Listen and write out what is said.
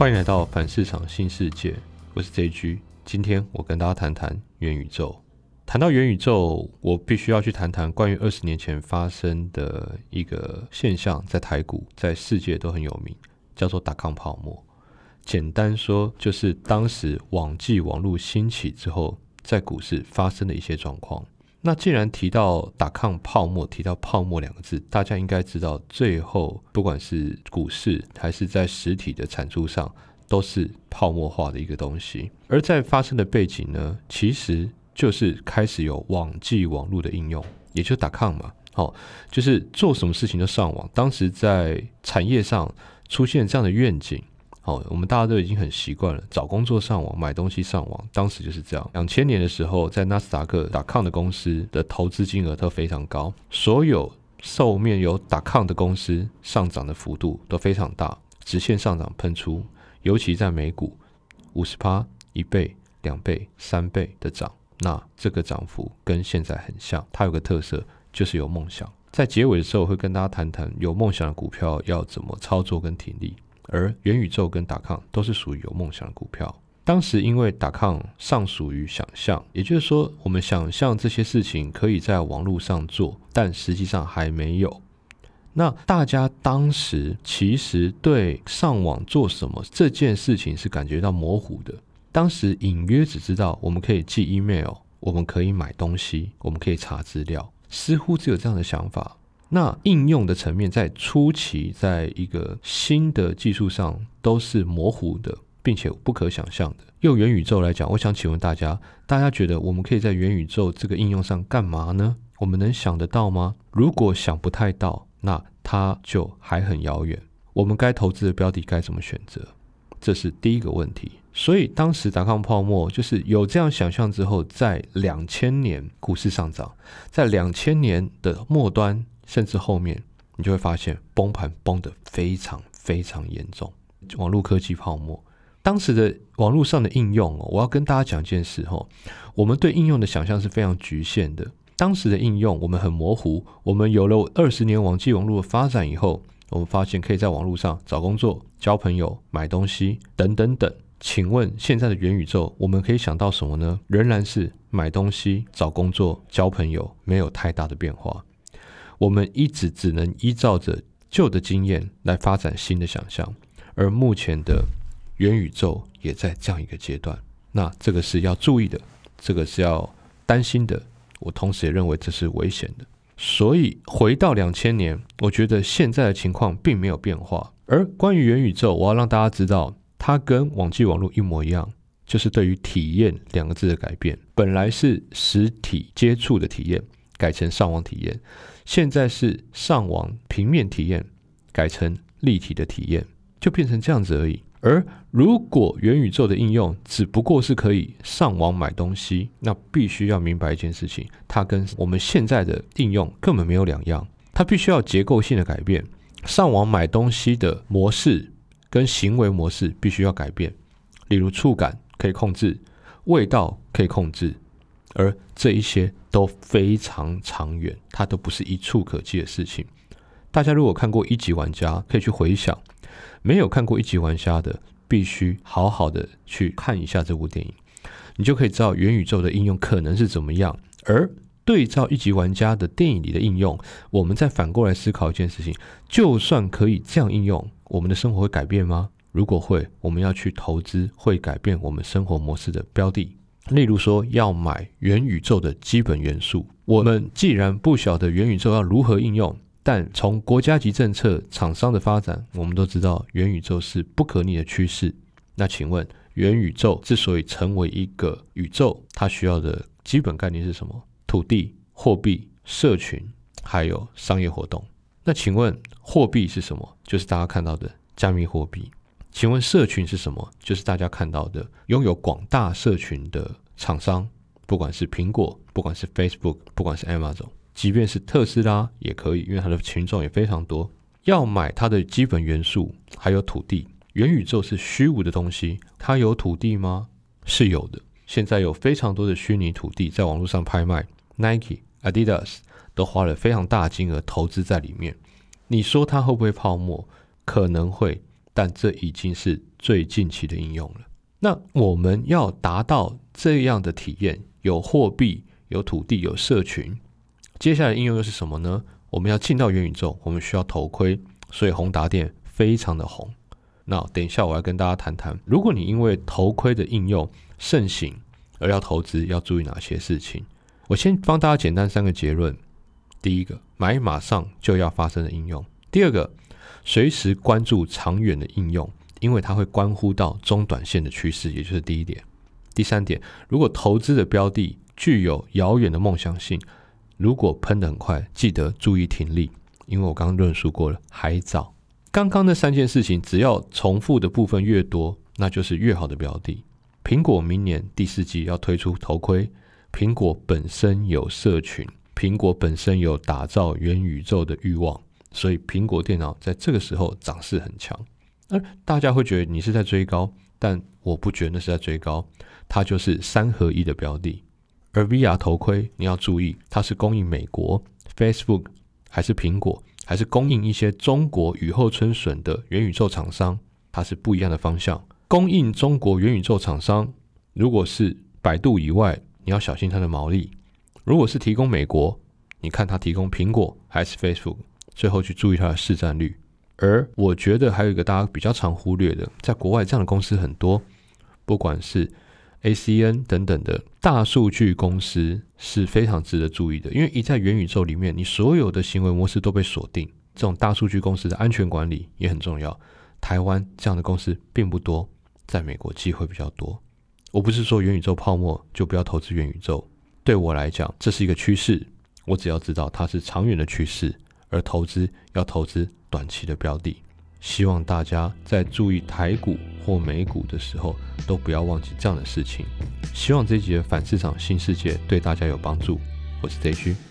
欢迎来到反市场新世界，我是 JG。今天我跟大家谈谈元宇宙。谈到元宇宙，我必须要去谈谈关于二十年前发生的一个现象，在台股、在世界都很有名，叫做打抗泡沫。简单说，就是当时网际网络兴起之后，在股市发生的一些状况。那既然提到打抗泡沫，提到泡沫两个字，大家应该知道，最后不管是股市还是在实体的产出上，都是泡沫化的一个东西。而在发生的背景呢，其实就是开始有网际网络的应用，也就打抗嘛，哦，就是做什么事情都上网。当时在产业上出现这样的愿景。好，我们大家都已经很习惯了，找工作上网，买东西上网，当时就是这样。两千年的时候，在纳斯达克打抗的公司的投资金额都非常高，所有受面有打抗的公司上涨的幅度都非常大，直线上涨喷出，尤其在美股，五十趴、一倍、两倍、三倍的涨，那这个涨幅跟现在很像。它有个特色，就是有梦想。在结尾的时候，会跟大家谈谈有梦想的股票要怎么操作跟挺立。而元宇宙跟打抗都是属于有梦想的股票。当时因为打抗尚属于想象，也就是说，我们想象这些事情可以在网络上做，但实际上还没有。那大家当时其实对上网做什么这件事情是感觉到模糊的。当时隐约只知道我们可以寄 email，我们可以买东西，我们可以查资料，似乎只有这样的想法。那应用的层面在初期，在一个新的技术上都是模糊的，并且不可想象的。用元宇宙来讲，我想请问大家，大家觉得我们可以在元宇宙这个应用上干嘛呢？我们能想得到吗？如果想不太到，那它就还很遥远。我们该投资的标的该怎么选择？这是第一个问题。所以当时达康泡沫就是有这样想象之后，在两千年股市上涨，在两千年的末端。甚至后面你就会发现崩盘崩得非常非常严重，网络科技泡沫。当时的网络上的应用哦，我要跟大家讲一件事哦，我们对应用的想象是非常局限的。当时的应用我们很模糊，我们有了二十年网际网络的发展以后，我们发现可以在网络上找工作、交朋友、买东西等等等。请问现在的元宇宙，我们可以想到什么呢？仍然是买东西、找工作、交朋友，没有太大的变化。我们一直只能依照着旧的经验来发展新的想象，而目前的元宇宙也在这样一个阶段。那这个是要注意的，这个是要担心的。我同时也认为这是危险的。所以回到两千年，我觉得现在的情况并没有变化。而关于元宇宙，我要让大家知道，它跟网际网络一模一样，就是对于体验两个字的改变。本来是实体接触的体验，改成上网体验。现在是上网平面体验改成立体的体验，就变成这样子而已。而如果元宇宙的应用只不过是可以上网买东西，那必须要明白一件事情，它跟我们现在的应用根本没有两样。它必须要结构性的改变，上网买东西的模式跟行为模式必须要改变。例如触感可以控制，味道可以控制。而这一些都非常长远，它都不是一触可及的事情。大家如果看过一级玩家，可以去回想；没有看过一级玩家的，必须好好的去看一下这部电影，你就可以知道元宇宙的应用可能是怎么样。而对照一级玩家的电影里的应用，我们再反过来思考一件事情：就算可以这样应用，我们的生活会改变吗？如果会，我们要去投资会改变我们生活模式的标的。例如说，要买元宇宙的基本元素。我们既然不晓得元宇宙要如何应用，但从国家级政策、厂商的发展，我们都知道元宇宙是不可逆的趋势。那请问，元宇宙之所以成为一个宇宙，它需要的基本概念是什么？土地、货币、社群，还有商业活动。那请问，货币是什么？就是大家看到的加密货币。请问社群是什么？就是大家看到的拥有广大社群的厂商，不管是苹果，不管是 Facebook，不管是 Amazon，即便是特斯拉也可以，因为它的群众也非常多。要买它的基本元素，还有土地。元宇宙是虚无的东西，它有土地吗？是有的。现在有非常多的虚拟土地在网络上拍卖，Nike、Adidas 都花了非常大金额投资在里面。你说它会不会泡沫？可能会。但这已经是最近期的应用了。那我们要达到这样的体验，有货币、有土地、有社群，接下来应用又是什么呢？我们要进到元宇宙，我们需要头盔，所以宏达电非常的红。那等一下我要跟大家谈谈，如果你因为头盔的应用盛行而要投资，要注意哪些事情？我先帮大家简单三个结论：第一个，买马上就要发生的应用；第二个，随时关注长远的应用。因为它会关乎到中短线的趋势，也就是第一点。第三点，如果投资的标的具有遥远的梦想性，如果喷得很快，记得注意停利。因为我刚刚论述过了，还早。刚刚那三件事情，只要重复的部分越多，那就是越好的标的。苹果明年第四季要推出头盔，苹果本身有社群，苹果本身有打造元宇宙的欲望，所以苹果电脑在这个时候涨势很强。而大家会觉得你是在追高，但我不觉得那是在追高，它就是三合一的标的。而 VR 头盔你要注意，它是供应美国 Facebook 还是苹果，还是供应一些中国雨后春笋的元宇宙厂商，它是不一样的方向。供应中国元宇宙厂商，如果是百度以外，你要小心它的毛利；如果是提供美国，你看它提供苹果还是 Facebook，最后去注意它的市占率。而我觉得还有一个大家比较常忽略的，在国外这样的公司很多，不管是 ACN 等等的大数据公司是非常值得注意的，因为一在元宇宙里面，你所有的行为模式都被锁定，这种大数据公司的安全管理也很重要。台湾这样的公司并不多，在美国机会比较多。我不是说元宇宙泡沫就不要投资元宇宙，对我来讲这是一个趋势，我只要知道它是长远的趋势，而投资要投资。短期的标的，希望大家在注意台股或美股的时候，都不要忘记这样的事情。希望这一集的反市场新世界对大家有帮助。我是 J 区。